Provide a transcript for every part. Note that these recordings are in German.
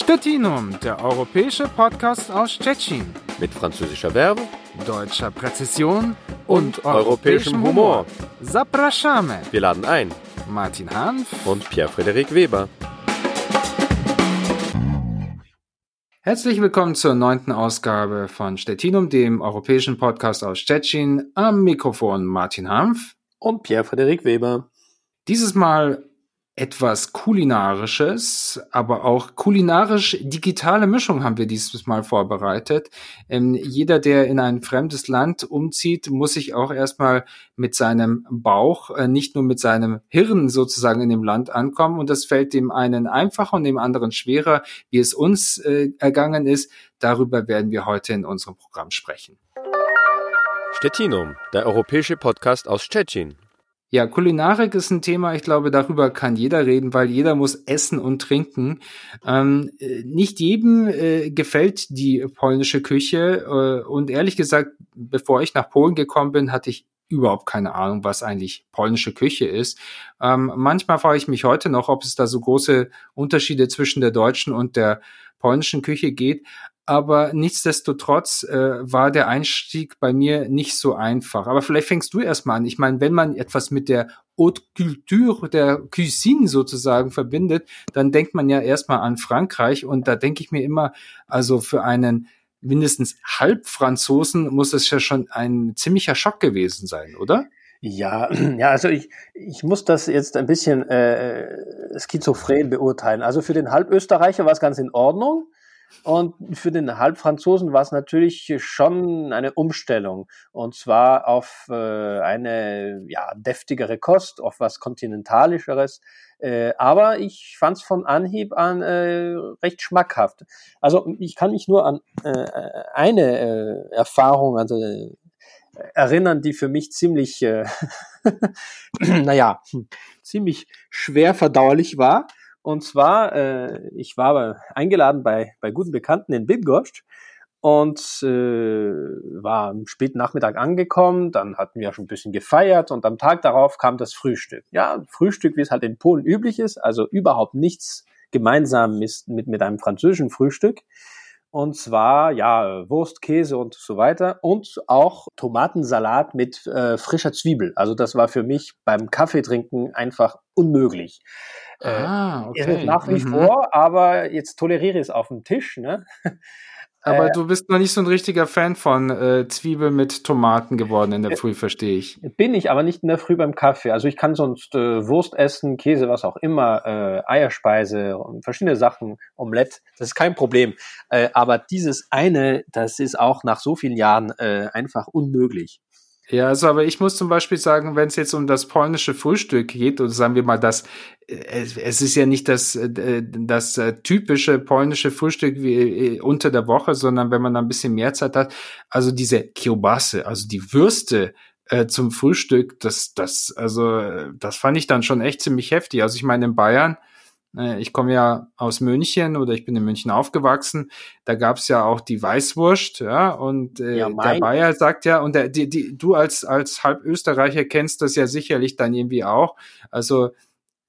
Stettinum, der europäische Podcast aus Tschechien. Mit französischer Verbe, deutscher Präzision und, und europäischem Humor. Zapraszamy. Wir laden ein. Martin Hanf und Pierre-Frederik Weber. Herzlich willkommen zur neunten Ausgabe von Stettinum, dem europäischen Podcast aus Stettin. Am Mikrofon Martin Hanf und Pierre-Frederik Weber. Dieses Mal etwas kulinarisches, aber auch kulinarisch digitale Mischung haben wir dieses Mal vorbereitet. Ähm, jeder, der in ein fremdes Land umzieht, muss sich auch erstmal mit seinem Bauch, äh, nicht nur mit seinem Hirn sozusagen in dem Land ankommen. Und das fällt dem einen einfacher und dem anderen schwerer, wie es uns äh, ergangen ist. Darüber werden wir heute in unserem Programm sprechen. Stettinum, der europäische Podcast aus Stettin. Ja, Kulinarik ist ein Thema, ich glaube, darüber kann jeder reden, weil jeder muss essen und trinken. Ähm, nicht jedem äh, gefällt die polnische Küche äh, und ehrlich gesagt, bevor ich nach Polen gekommen bin, hatte ich überhaupt keine Ahnung, was eigentlich polnische Küche ist. Ähm, manchmal frage ich mich heute noch, ob es da so große Unterschiede zwischen der deutschen und der polnischen Küche geht aber nichtsdestotrotz äh, war der Einstieg bei mir nicht so einfach. Aber vielleicht fängst du erstmal an. Ich meine, wenn man etwas mit der Haute Culture, der Cuisine sozusagen verbindet, dann denkt man ja erstmal an Frankreich und da denke ich mir immer, also für einen mindestens Halbfranzosen muss es ja schon ein ziemlicher Schock gewesen sein, oder? Ja, ja, also ich, ich muss das jetzt ein bisschen äh, schizophren beurteilen. Also für den Halbösterreicher war es ganz in Ordnung. Und für den Halbfranzosen war es natürlich schon eine Umstellung. Und zwar auf äh, eine ja, deftigere Kost, auf was kontinentalischeres. Äh, aber ich fand es von Anhieb an äh, recht schmackhaft. Also ich kann mich nur an äh, eine äh, Erfahrung also, äh, erinnern, die für mich ziemlich, äh, naja, ziemlich schwer verdauerlich war. Und zwar, äh, ich war eingeladen bei, bei guten Bekannten in Bydgoszcz und äh, war am späten Nachmittag angekommen. Dann hatten wir schon ein bisschen gefeiert und am Tag darauf kam das Frühstück. Ja, Frühstück, wie es halt in Polen üblich ist, also überhaupt nichts gemeinsam mit, mit einem französischen Frühstück. Und zwar, ja, Wurst, Käse und so weiter. Und auch Tomatensalat mit äh, frischer Zwiebel. Also das war für mich beim Kaffeetrinken einfach unmöglich. Äh, ah, okay. Ist es nach wie mhm. vor, aber jetzt toleriere ich es auf dem Tisch. Ne? Aber äh, du bist noch nicht so ein richtiger Fan von äh, Zwiebel mit Tomaten geworden in der äh, Früh, verstehe ich. Bin ich, aber nicht in der Früh beim Kaffee. Also ich kann sonst äh, Wurst essen, Käse, was auch immer, äh, Eierspeise, verschiedene Sachen, Omelette, das ist kein Problem. Äh, aber dieses eine, das ist auch nach so vielen Jahren äh, einfach unmöglich. Ja, also aber ich muss zum Beispiel sagen, wenn es jetzt um das polnische Frühstück geht, oder sagen wir mal, das, es, es ist ja nicht das, äh, das äh, typische polnische Frühstück wie äh, unter der Woche, sondern wenn man da ein bisschen mehr Zeit hat, also diese Kiełbasy, also die Würste, äh, zum Frühstück, das, das, also, das fand ich dann schon echt ziemlich heftig. Also ich meine, in Bayern, äh, ich komme ja aus München oder ich bin in München aufgewachsen. Da gab es ja auch die Weißwurst, ja, und äh, ja, der Bayer sagt ja, und der, die, die, du als, als Halbösterreicher kennst das ja sicherlich dann irgendwie auch. Also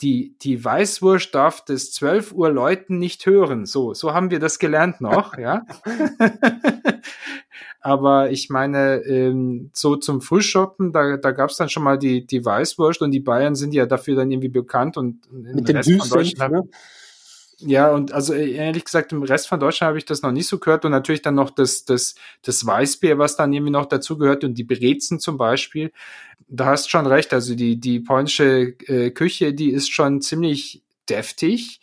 die, die Weißwurst darf des 12 Uhr Leuten nicht hören. So, so haben wir das gelernt noch, ja. Aber ich meine, ähm, so zum Frühschoppen, da, da gab es dann schon mal die, die Weißwurst und die Bayern sind ja dafür dann irgendwie bekannt und mit dem Rest von Deutschland. Ne? Ja, und also äh, ehrlich gesagt, im Rest von Deutschland habe ich das noch nicht so gehört und natürlich dann noch das, das, das Weißbier, was dann irgendwie noch dazu gehört und die Brezen zum Beispiel. Da hast schon recht, also die, die polnische äh, Küche, die ist schon ziemlich deftig.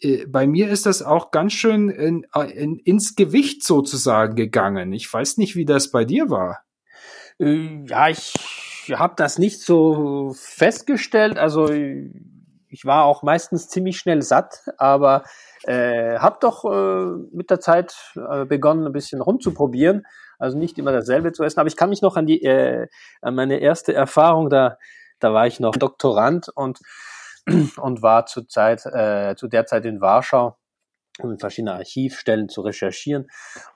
Äh, bei mir ist das auch ganz schön in, in, ins Gewicht sozusagen gegangen. Ich weiß nicht, wie das bei dir war. Äh, ja, ich habe das nicht so festgestellt. Also ich war auch meistens ziemlich schnell satt, aber äh, habe doch äh, mit der Zeit äh, begonnen, ein bisschen rumzuprobieren. Also nicht immer dasselbe zu essen. Aber ich kann mich noch an die äh, an meine erste Erfahrung da. Da war ich noch Doktorand und und war zur Zeit, äh, zu der Zeit in Warschau, um in verschiedene Archivstellen zu recherchieren.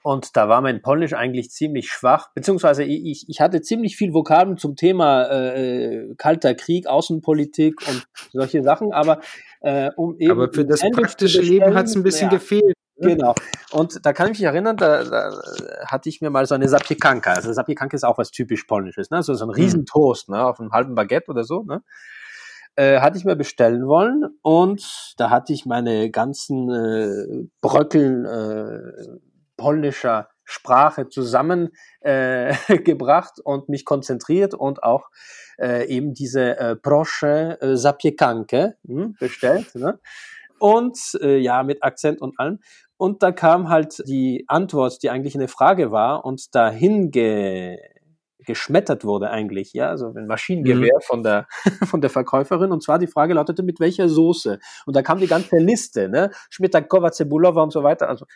Und da war mein Polnisch eigentlich ziemlich schwach, beziehungsweise ich, ich hatte ziemlich viel Vokabeln zum Thema äh, Kalter Krieg, Außenpolitik und solche Sachen, aber äh, um eben. Aber für das praktische Leben hat es ein bisschen ja, gefehlt. genau. Und da kann ich mich erinnern, da, da hatte ich mir mal so eine Zapiekanka. Also Zapiekanka ist auch was typisch Polnisches, ne? So, so ein mhm. Riesentoast, ne? Auf einem halben Baguette oder so, ne? Äh, hatte ich mir bestellen wollen und da hatte ich meine ganzen äh, Bröckeln äh, polnischer Sprache zusammengebracht äh, und mich konzentriert und auch äh, eben diese äh, Proszę äh, Zapiekankę hm, bestellt. Ne? Und äh, ja, mit Akzent und allem. Und da kam halt die Antwort, die eigentlich eine Frage war und dahin ge geschmettert wurde eigentlich, ja, also ein Maschinengewehr mhm. von der von der Verkäuferin und zwar die Frage lautete mit welcher Soße und da kam die ganze Liste, ne, Schmitakova, Cebulova und so weiter, also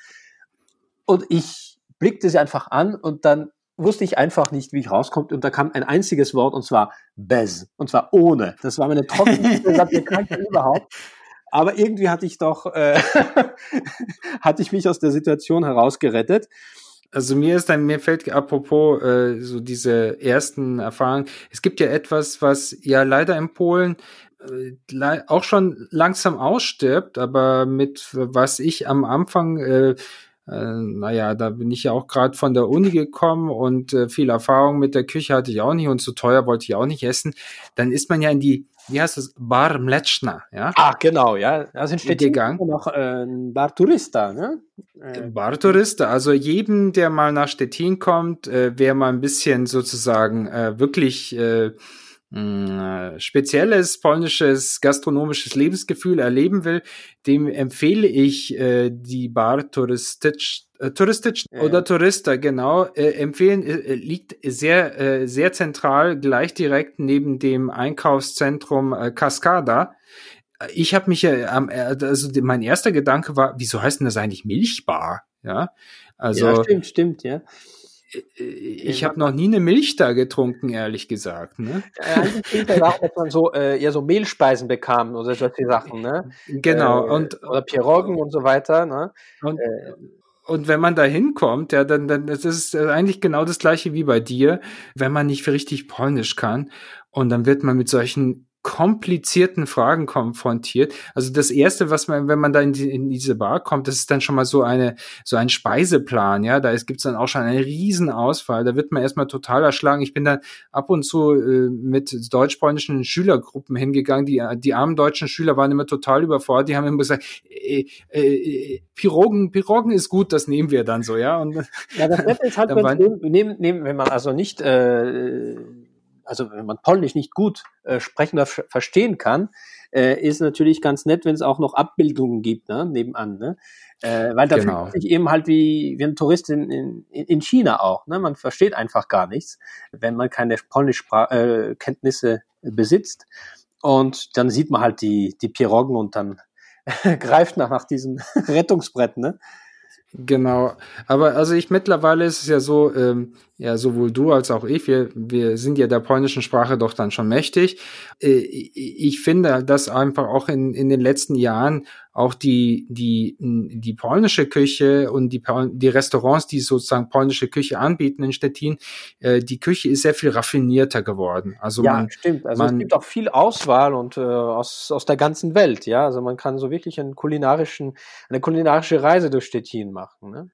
und ich blickte sie einfach an und dann wusste ich einfach nicht, wie ich rauskomme. Und da kam ein einziges Wort und zwar bez. Und zwar ohne. Das war meine trockenste Sapienkanke überhaupt. Aber irgendwie hatte ich doch, äh, hatte ich mich aus der Situation herausgerettet. Also mir ist dann, mir fällt apropos äh, so diese ersten Erfahrungen, es gibt ja etwas, was ja leider in Polen äh, auch schon langsam ausstirbt, aber mit was ich am Anfang äh, äh, naja, da bin ich ja auch gerade von der Uni gekommen und äh, viel Erfahrung mit der Küche hatte ich auch nicht und zu teuer wollte ich auch nicht essen. Dann ist man ja in die, wie heißt das, Bar Mleczna, ja? Ach, genau, ja. Da sind gegangen. noch äh, ein Bar Tourista, ne? Äh. Bar Tourista, also jedem, der mal nach Stettin kommt, äh, wer mal ein bisschen sozusagen äh, wirklich äh, spezielles polnisches gastronomisches Lebensgefühl erleben will, dem empfehle ich äh, die Bar Touristisch, äh, Touristisch ja. oder Tourista, genau, äh, empfehlen, äh, liegt sehr, äh, sehr zentral, gleich direkt neben dem Einkaufszentrum äh, Cascada. Ich habe mich ja, äh, also mein erster Gedanke war, wieso heißt denn das eigentlich Milchbar? Ja, also. Ja, stimmt, stimmt, ja ich habe noch nie eine Milch da getrunken, ehrlich gesagt. Ne? Ja, auch, dass man so äh, eher so Mehlspeisen bekam oder solche Sachen, ne? Genau. Äh, und, oder Piroggen und so weiter, ne? Und, äh, und wenn man da hinkommt, ja, dann, dann das ist eigentlich genau das gleiche wie bei dir, wenn man nicht richtig Polnisch kann. Und dann wird man mit solchen komplizierten Fragen konfrontiert. Also das erste, was man, wenn man da in, die, in diese Bar kommt, das ist dann schon mal so eine, so ein Speiseplan, ja. Da gibt es dann auch schon eine riesen Auswahl. Da wird man erstmal total erschlagen. Ich bin dann ab und zu äh, mit deutsch-polnischen Schülergruppen hingegangen. Die, die armen deutschen Schüler waren immer total überfordert. Die haben immer gesagt, äh, äh, äh Pirogen, Pirogen ist gut, das nehmen wir dann so, ja. Und ja, das Nette ist halt, wenn, nehmen, nehmen, wenn man also nicht äh, also wenn man Polnisch nicht gut äh, sprechen oder verstehen kann, äh, ist natürlich ganz nett, wenn es auch noch Abbildungen gibt, ne, nebenan, ne? Äh, weil da genau. fühlt sich eben halt wie, wie ein Tourist in, in, in China auch, ne? Man versteht einfach gar nichts, wenn man keine Polnisch-Kenntnisse äh, besitzt. Und dann sieht man halt die, die Piroggen und dann greift nach, nach diesem Rettungsbrett, ne? Genau, aber also ich mittlerweile ist es ja so, ähm, ja sowohl du als auch ich, wir, wir sind ja der polnischen Sprache doch dann schon mächtig. Äh, ich finde, dass einfach auch in, in den letzten Jahren auch die, die, die polnische Küche und die, die Restaurants, die sozusagen polnische Küche anbieten in Stettin, äh, die Küche ist sehr viel raffinierter geworden. Also ja, man, stimmt. Also man, es gibt auch viel Auswahl und äh, aus, aus der ganzen Welt, ja. Also man kann so wirklich einen kulinarischen, eine kulinarische Reise durch Stettin machen. Ne?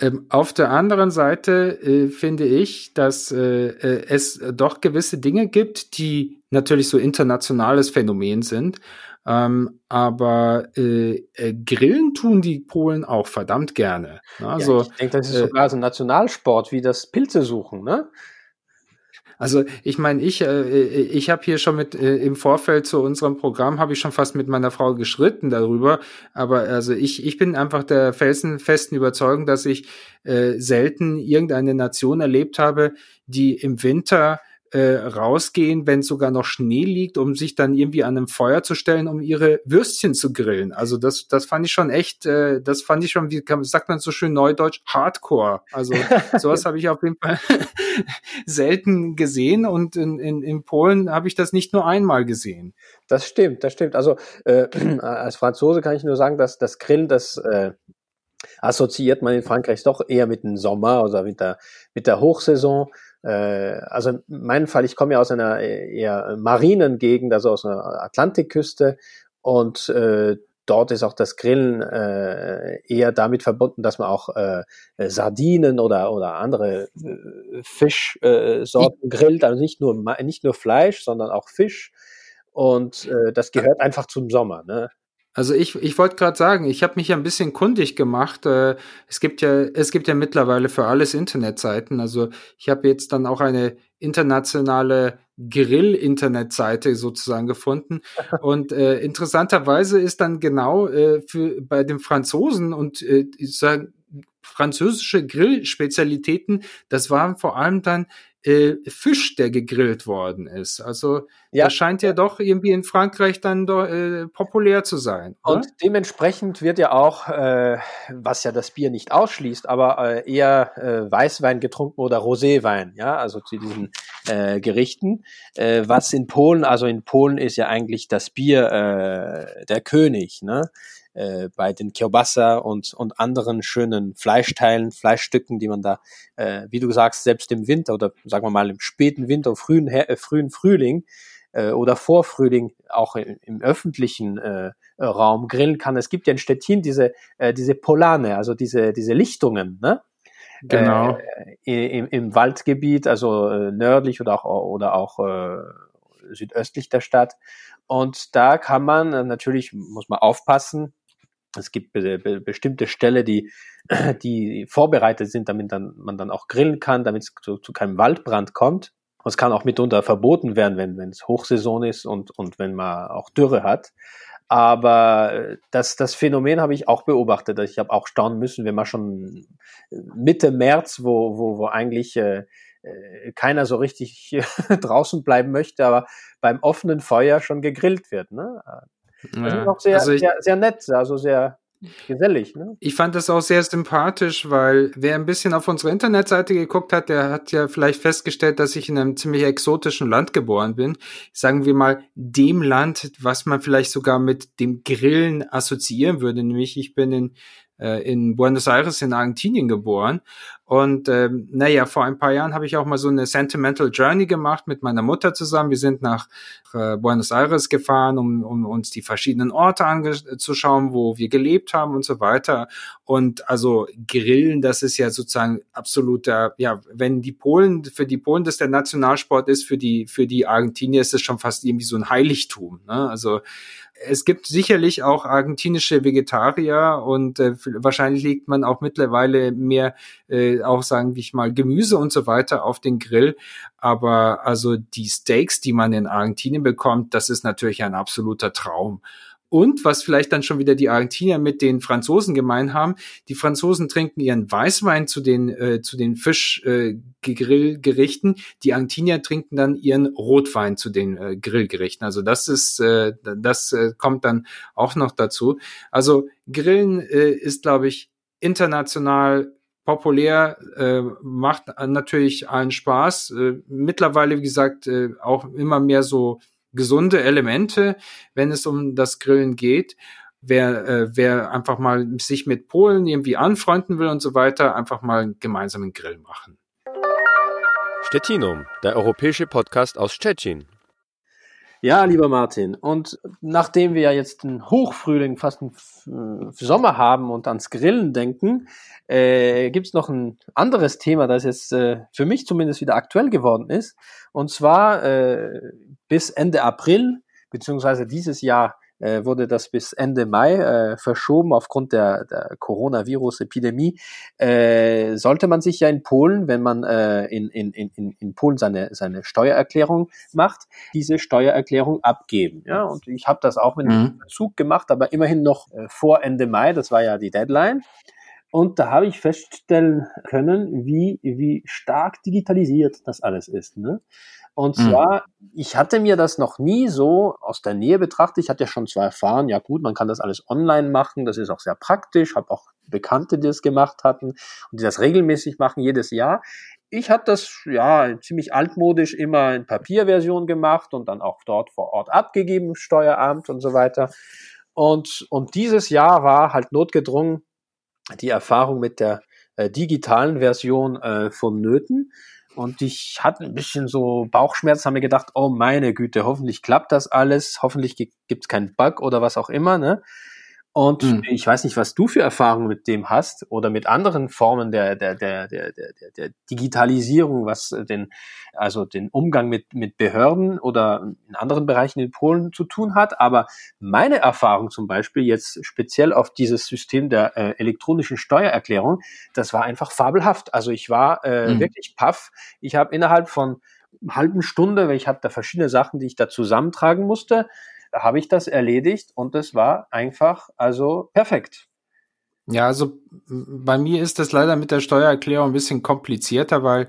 Ähm, auf der anderen Seite äh, finde ich, dass äh, äh, es doch gewisse Dinge gibt, die natürlich so internationales Phänomen sind. Ähm, aber äh, äh, Grillen tun die Polen auch verdammt gerne. Also, ja, ich denke, das ist äh, sogar so ein Nationalsport wie das Pilze suchen, ne? Also ich meine, ich äh, ich habe hier schon mit äh, im Vorfeld zu unserem Programm habe ich schon fast mit meiner Frau geschritten darüber, aber also ich ich bin einfach der felsenfesten Überzeugung, dass ich äh, selten irgendeine Nation erlebt habe, die im Winter äh, rausgehen, wenn sogar noch Schnee liegt, um sich dann irgendwie an einem Feuer zu stellen, um ihre Würstchen zu grillen. Also das, das fand ich schon echt, äh, das fand ich schon, wie sagt man so schön neudeutsch, Hardcore. Also sowas habe ich auf jeden Fall selten gesehen und in, in, in Polen habe ich das nicht nur einmal gesehen. Das stimmt, das stimmt. Also äh, als Franzose kann ich nur sagen, dass das Grillen, das äh, assoziiert man in Frankreich doch eher mit dem Sommer, also mit der, mit der Hochsaison also in meinem Fall, ich komme ja aus einer eher marinen Gegend, also aus einer Atlantikküste und äh, dort ist auch das Grillen äh, eher damit verbunden, dass man auch äh, Sardinen oder oder andere äh, Fischsorten äh, grillt, also nicht nur nicht nur Fleisch, sondern auch Fisch. Und äh, das gehört einfach zum Sommer. Ne? Also ich, ich wollte gerade sagen, ich habe mich ja ein bisschen kundig gemacht. Äh, es gibt ja, es gibt ja mittlerweile für alles Internetseiten. Also ich habe jetzt dann auch eine internationale Grill-Internetseite sozusagen gefunden. Und äh, interessanterweise ist dann genau äh, für bei den Franzosen und äh, ich sag, französische Grillspezialitäten, das waren vor allem dann äh, Fisch, der gegrillt worden ist. Also ja. das scheint ja doch irgendwie in Frankreich dann äh, populär zu sein. Oder? Und dementsprechend wird ja auch, äh, was ja das Bier nicht ausschließt, aber äh, eher äh, Weißwein getrunken oder Roséwein, ja, also zu diesen äh, Gerichten. Äh, was in Polen, also in Polen ist ja eigentlich das Bier äh, der König, ne? Äh, bei den Kielbasa und, und anderen schönen Fleischteilen, Fleischstücken, die man da, äh, wie du sagst, selbst im Winter oder sagen wir mal im späten Winter, frühen, äh, frühen Frühling äh, oder Vorfrühling auch im, im öffentlichen äh, Raum grillen kann. Es gibt ja in Stettin diese, äh, diese Polane, also diese, diese Lichtungen, ne? Genau. Äh, im, Im Waldgebiet, also äh, nördlich oder auch, oder auch äh, südöstlich der Stadt. Und da kann man, äh, natürlich muss man aufpassen, es gibt be be bestimmte Ställe, die, die vorbereitet sind, damit dann, man dann auch grillen kann, damit es zu, zu keinem Waldbrand kommt. Es kann auch mitunter verboten werden, wenn es Hochsaison ist und, und wenn man auch Dürre hat. Aber äh, das, das Phänomen habe ich auch beobachtet. Ich habe auch staunen müssen, wenn man schon Mitte März, wo, wo, wo eigentlich äh, äh keiner so richtig draußen bleiben möchte, aber beim offenen Feuer schon gegrillt wird. Ne? Das ist auch sehr, also ich, sehr, sehr nett, also sehr gesellig. Ne? Ich fand das auch sehr sympathisch, weil wer ein bisschen auf unsere Internetseite geguckt hat, der hat ja vielleicht festgestellt, dass ich in einem ziemlich exotischen Land geboren bin. Sagen wir mal, dem Land, was man vielleicht sogar mit dem Grillen assoziieren würde. Nämlich ich bin in äh, in Buenos Aires in Argentinien geboren. Und ähm, naja, vor ein paar Jahren habe ich auch mal so eine Sentimental Journey gemacht mit meiner Mutter zusammen. Wir sind nach äh, Buenos Aires gefahren, um, um uns die verschiedenen Orte anzuschauen, wo wir gelebt haben und so weiter. Und also Grillen, das ist ja sozusagen absoluter, ja, wenn die Polen, für die Polen das der Nationalsport ist, für die, für die Argentinier ist es schon fast irgendwie so ein Heiligtum. Ne? Also es gibt sicherlich auch argentinische Vegetarier und äh, wahrscheinlich legt man auch mittlerweile mehr, äh, auch sagen wir mal, Gemüse und so weiter auf den Grill. Aber also die Steaks, die man in Argentinien bekommt, das ist natürlich ein absoluter Traum. Und was vielleicht dann schon wieder die Argentinier mit den Franzosen gemein haben, die Franzosen trinken ihren Weißwein zu den, äh, zu den Fischgrillgerichten, äh, die Argentinier trinken dann ihren Rotwein zu den äh, Grillgerichten. Also das ist, äh, das äh, kommt dann auch noch dazu. Also Grillen äh, ist, glaube ich, international populär, äh, macht natürlich allen Spaß. Äh, mittlerweile, wie gesagt, äh, auch immer mehr so gesunde Elemente, wenn es um das Grillen geht. Wer, äh, wer einfach mal sich mit Polen irgendwie anfreunden will und so weiter, einfach mal einen gemeinsamen Grill machen. Stettinum, der europäische Podcast aus Stettin. Ja, lieber Martin, und nachdem wir ja jetzt einen Hochfrühling, fast einen Sommer haben und ans Grillen denken, äh, gibt es noch ein anderes Thema, das jetzt äh, für mich zumindest wieder aktuell geworden ist. Und zwar äh, bis Ende April, beziehungsweise dieses Jahr äh, wurde das bis Ende Mai äh, verschoben aufgrund der, der Coronavirus-Epidemie. Äh, sollte man sich ja in Polen, wenn man äh, in, in, in, in Polen seine, seine Steuererklärung macht, diese Steuererklärung abgeben. Ja, und ich habe das auch mit einem mhm. Zug gemacht, aber immerhin noch äh, vor Ende Mai, das war ja die Deadline. Und da habe ich feststellen können, wie, wie stark digitalisiert das alles ist. Ne? Und mhm. zwar, ich hatte mir das noch nie so aus der Nähe betrachtet. Ich hatte ja schon zwar erfahren, ja gut, man kann das alles online machen, das ist auch sehr praktisch, habe auch Bekannte, die das gemacht hatten und die das regelmäßig machen, jedes Jahr. Ich habe das ja ziemlich altmodisch immer in Papierversion gemacht und dann auch dort vor Ort abgegeben Steueramt und so weiter. Und, und dieses Jahr war halt notgedrungen die Erfahrung mit der äh, digitalen Version äh, vonnöten. Und ich hatte ein bisschen so Bauchschmerzen, haben mir gedacht, oh meine Güte, hoffentlich klappt das alles, hoffentlich gibt es keinen Bug oder was auch immer. Ne? Und mhm. ich weiß nicht, was du für Erfahrungen mit dem hast oder mit anderen Formen der, der, der, der, der, der Digitalisierung, was den, also den Umgang mit, mit Behörden oder in anderen Bereichen in Polen zu tun hat. Aber meine Erfahrung zum Beispiel jetzt speziell auf dieses System der äh, elektronischen Steuererklärung, das war einfach fabelhaft. Also ich war äh, mhm. wirklich paff. Ich habe innerhalb von halben Stunde, weil ich hatte da verschiedene Sachen, die ich da zusammentragen musste, habe ich das erledigt und es war einfach also perfekt. Ja, also bei mir ist das leider mit der Steuererklärung ein bisschen komplizierter, weil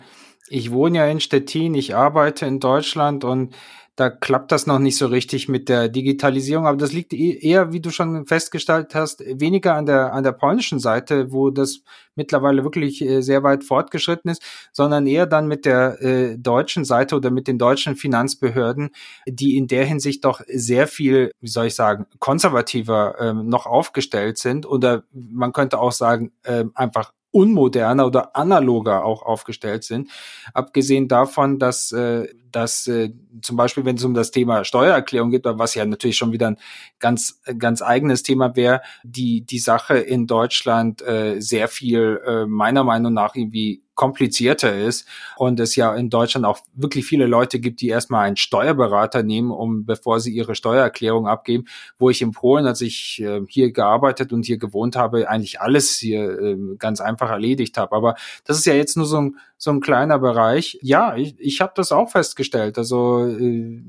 ich wohne ja in Stettin, ich arbeite in Deutschland und da klappt das noch nicht so richtig mit der Digitalisierung, aber das liegt e-, eher, wie du schon festgestellt hast, weniger an der, an der polnischen Seite, wo das mittlerweile wirklich äh, sehr weit fortgeschritten ist, sondern eher dann mit der äh, deutschen Seite oder mit den deutschen Finanzbehörden, die in der Hinsicht doch sehr viel, wie soll ich sagen, konservativer äh, noch aufgestellt sind. Oder man könnte auch sagen, äh, einfach unmoderner oder analoger auch aufgestellt sind. Abgesehen davon, dass, äh, dass äh, zum Beispiel, wenn es um das Thema Steuererklärung geht, was ja natürlich schon wieder ein ganz, ganz eigenes Thema wäre, die, die Sache in Deutschland äh, sehr viel äh, meiner Meinung nach irgendwie komplizierter ist und es ja in Deutschland auch wirklich viele Leute gibt, die erstmal einen Steuerberater nehmen, um bevor sie ihre Steuererklärung abgeben, wo ich in Polen, als ich äh, hier gearbeitet und hier gewohnt habe, eigentlich alles hier äh, ganz einfach erledigt habe. Aber das ist ja jetzt nur so ein, so ein kleiner Bereich. Ja, ich, ich habe das auch festgestellt. Also äh,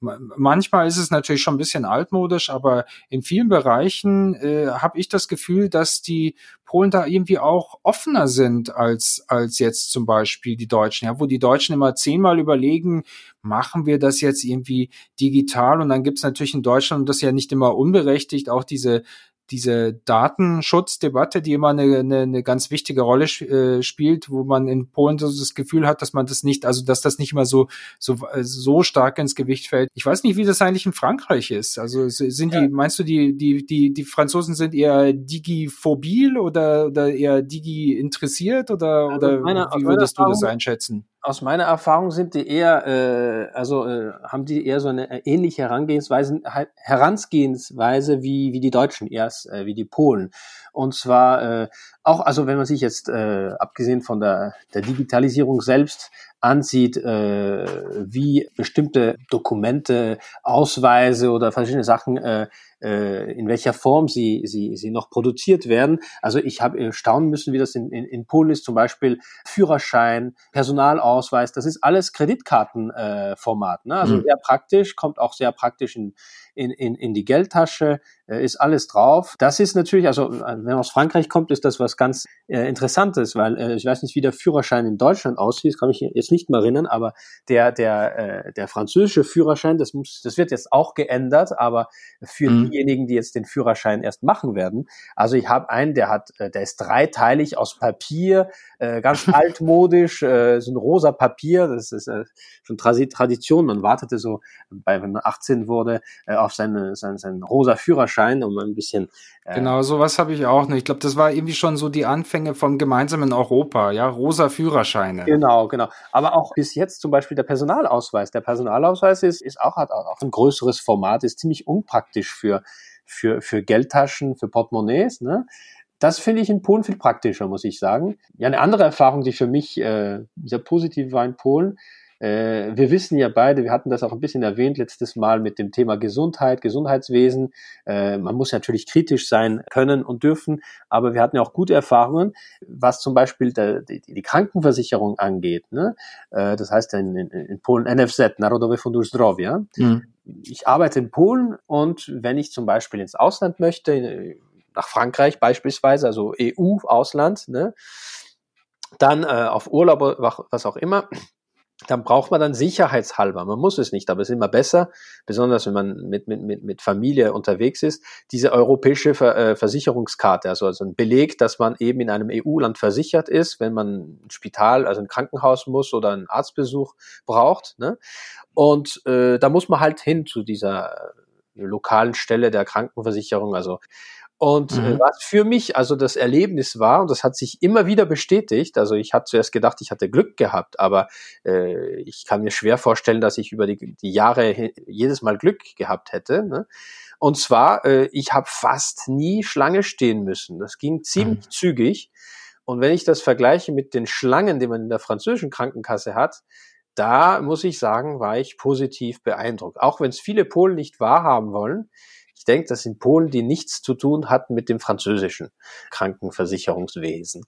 manchmal ist es natürlich schon ein bisschen altmodisch, aber in vielen Bereichen äh, habe ich das Gefühl, dass die Polen da irgendwie auch offener sind als, als jetzt zum Beispiel die Deutschen, ja, wo die Deutschen immer zehnmal überlegen, machen wir das jetzt irgendwie digital? Und dann gibt's natürlich in Deutschland, und das ja nicht immer unberechtigt, auch diese diese Datenschutzdebatte, die immer eine, eine, eine ganz wichtige Rolle äh, spielt, wo man in Polen so das Gefühl hat, dass man das nicht, also dass das nicht immer so so so stark ins Gewicht fällt. Ich weiß nicht, wie das eigentlich in Frankreich ist. Also sind die, ja. meinst du, die die die die Franzosen sind eher digiphobil oder oder eher digi interessiert oder also oder meiner, wie würdest du das einschätzen? Aus meiner Erfahrung sind die eher, äh, also äh, haben die eher so eine äh, ähnliche Herangehensweise, Herangehensweise wie, wie die Deutschen erst, äh, wie die Polen. Und zwar äh, auch, also wenn man sich jetzt äh, abgesehen von der, der Digitalisierung selbst ansieht, äh, wie bestimmte Dokumente, Ausweise oder verschiedene Sachen äh, äh, in welcher Form sie, sie, sie noch produziert werden. Also ich habe staunen müssen, wie das in, in, in Polen ist, zum Beispiel Führerschein, Personalausweis, das ist alles Kreditkartenformat. Äh, ne? Also mhm. sehr praktisch, kommt auch sehr praktisch in, in, in, in die Geldtasche, äh, ist alles drauf. Das ist natürlich, also äh, wenn man aus Frankreich kommt, ist das was ganz äh, Interessantes, weil äh, ich weiß nicht, wie der Führerschein in Deutschland aussieht, kann mich jetzt nicht mehr erinnern, aber der, der, äh, der französische Führerschein, das muss, das wird jetzt auch geändert, aber für mhm. diejenigen, die jetzt den Führerschein erst machen werden. Also ich habe einen, der hat, äh, der ist dreiteilig aus Papier, äh, ganz altmodisch, äh, so ein rosa Papier, das ist äh, schon Tradition. Man wartete so, bei, wenn man 18 wurde, äh, auf seine, seinen, seinen rosa Führerschein, um ein bisschen. Äh, genau, sowas habe ich auch nicht. Ich glaube, das war irgendwie schon so die Anfänge vom gemeinsamen Europa, ja, rosa Führerscheine. Genau, genau. Aber auch bis jetzt zum Beispiel der Personalausweis. Der Personalausweis ist, ist auch, hat auch ein größeres Format, ist ziemlich unpraktisch für für, für Geldtaschen, für Portemonnaies. Ne? Das finde ich in Polen viel praktischer, muss ich sagen. Ja, eine andere Erfahrung, die für mich äh, sehr positiv war in Polen. Äh, wir wissen ja beide, wir hatten das auch ein bisschen erwähnt letztes Mal mit dem Thema Gesundheit, Gesundheitswesen. Äh, man muss natürlich kritisch sein können und dürfen, aber wir hatten ja auch gute Erfahrungen, was zum Beispiel der, die, die, Krankenversicherung angeht. Ne? Äh, das heißt in, in, in Polen NFZ, Narodowe Fundusz Zdrowia. Mhm. Ich arbeite in Polen und wenn ich zum Beispiel ins Ausland möchte, nach Frankreich beispielsweise, also EU-Ausland, ne? dann äh, auf Urlaub, was auch immer, dann braucht man dann sicherheitshalber, man muss es nicht, aber es ist immer besser, besonders wenn man mit, mit, mit, Familie unterwegs ist, diese europäische äh, Versicherungskarte, also, also ein Beleg, dass man eben in einem EU-Land versichert ist, wenn man ein Spital, also ein Krankenhaus muss oder einen Arztbesuch braucht. Ne? Und äh, da muss man halt hin zu dieser lokalen Stelle der Krankenversicherung, also und äh, mhm. was für mich also das Erlebnis war, und das hat sich immer wieder bestätigt, also ich hatte zuerst gedacht, ich hatte Glück gehabt, aber äh, ich kann mir schwer vorstellen, dass ich über die, die Jahre jedes Mal Glück gehabt hätte. Ne? Und zwar, äh, ich habe fast nie Schlange stehen müssen. Das ging ziemlich mhm. zügig. Und wenn ich das vergleiche mit den Schlangen, die man in der französischen Krankenkasse hat, da muss ich sagen, war ich positiv beeindruckt. Auch wenn es viele Polen nicht wahrhaben wollen. Ich denke, das sind Polen, die nichts zu tun hatten mit dem französischen Krankenversicherungswesen.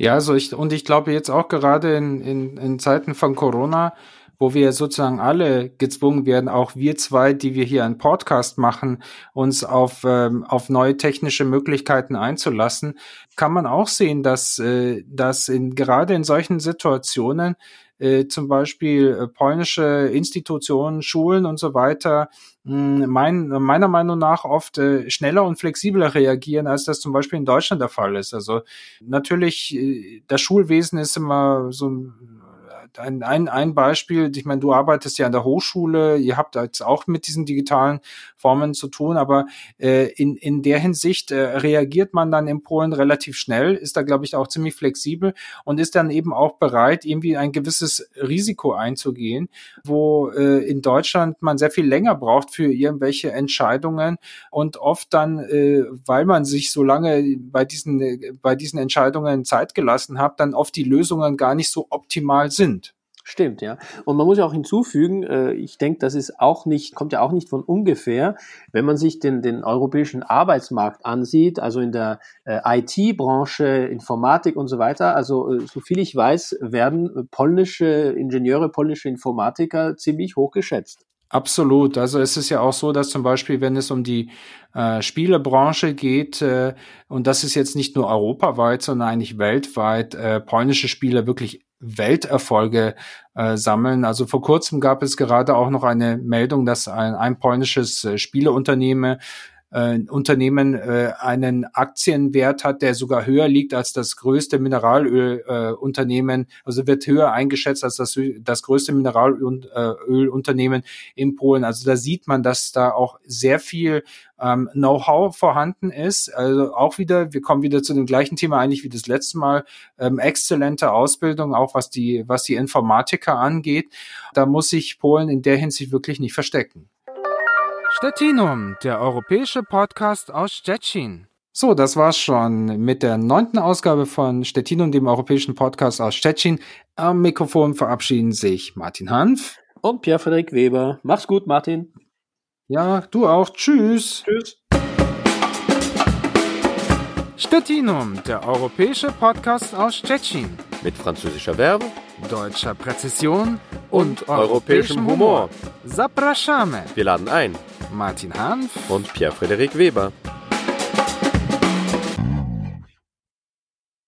Ja, also ich, und ich glaube jetzt auch gerade in, in, in Zeiten von Corona, wo wir sozusagen alle gezwungen werden, auch wir zwei, die wir hier einen Podcast machen, uns auf, ähm, auf neue technische Möglichkeiten einzulassen, kann man auch sehen, dass, äh, dass in, gerade in solchen Situationen äh, zum Beispiel äh, polnische Institutionen, Schulen und so weiter, mh, mein, meiner Meinung nach oft äh, schneller und flexibler reagieren, als das zum Beispiel in Deutschland der Fall ist. Also natürlich, äh, das Schulwesen ist immer so ein, ein, ein Beispiel, ich meine, du arbeitest ja an der Hochschule, ihr habt jetzt auch mit diesen digitalen Formen zu tun, aber äh, in, in der Hinsicht äh, reagiert man dann in Polen relativ schnell, ist da, glaube ich, auch ziemlich flexibel und ist dann eben auch bereit, irgendwie ein gewisses Risiko einzugehen, wo äh, in Deutschland man sehr viel länger braucht für irgendwelche Entscheidungen und oft dann, äh, weil man sich so lange bei diesen, äh, bei diesen Entscheidungen Zeit gelassen hat, dann oft die Lösungen gar nicht so optimal sind. Stimmt, ja. Und man muss ja auch hinzufügen, äh, ich denke, das ist auch nicht, kommt ja auch nicht von ungefähr, wenn man sich den, den europäischen Arbeitsmarkt ansieht, also in der äh, IT-Branche, Informatik und so weiter. Also, äh, so viel ich weiß, werden polnische Ingenieure, polnische Informatiker ziemlich hoch geschätzt. Absolut. Also es ist ja auch so, dass zum Beispiel, wenn es um die äh, Spielebranche geht, äh, und das ist jetzt nicht nur europaweit, sondern eigentlich weltweit, äh, polnische Spieler wirklich Welterfolge äh, sammeln. Also vor kurzem gab es gerade auch noch eine Meldung, dass ein, ein polnisches äh, Spieleunternehmen äh, Unternehmen äh, einen Aktienwert hat, der sogar höher liegt als das größte Mineralölunternehmen, äh, also wird höher eingeschätzt als das, das größte Mineralölunternehmen äh, in Polen. Also da sieht man, dass da auch sehr viel ähm, Know-how vorhanden ist. Also auch wieder, wir kommen wieder zu dem gleichen Thema eigentlich wie das letzte Mal, ähm, exzellente Ausbildung, auch was die, was die Informatiker angeht. Da muss sich Polen in der Hinsicht wirklich nicht verstecken. Stettinum, der europäische Podcast aus Stettin. So, das war's schon mit der neunten Ausgabe von Stettinum, dem europäischen Podcast aus Stettin. Am Mikrofon verabschieden sich Martin Hanf und Pierre-Frederik Weber. Mach's gut, Martin. Ja, du auch. Tschüss. Tschüss. Stettinum, der europäische Podcast aus Stettin. Mit französischer Werbung, deutscher Präzision und, und europäischem Humor. Zapraszamy. Wir laden ein. Martin Hanf und Pierre-Frederik Weber.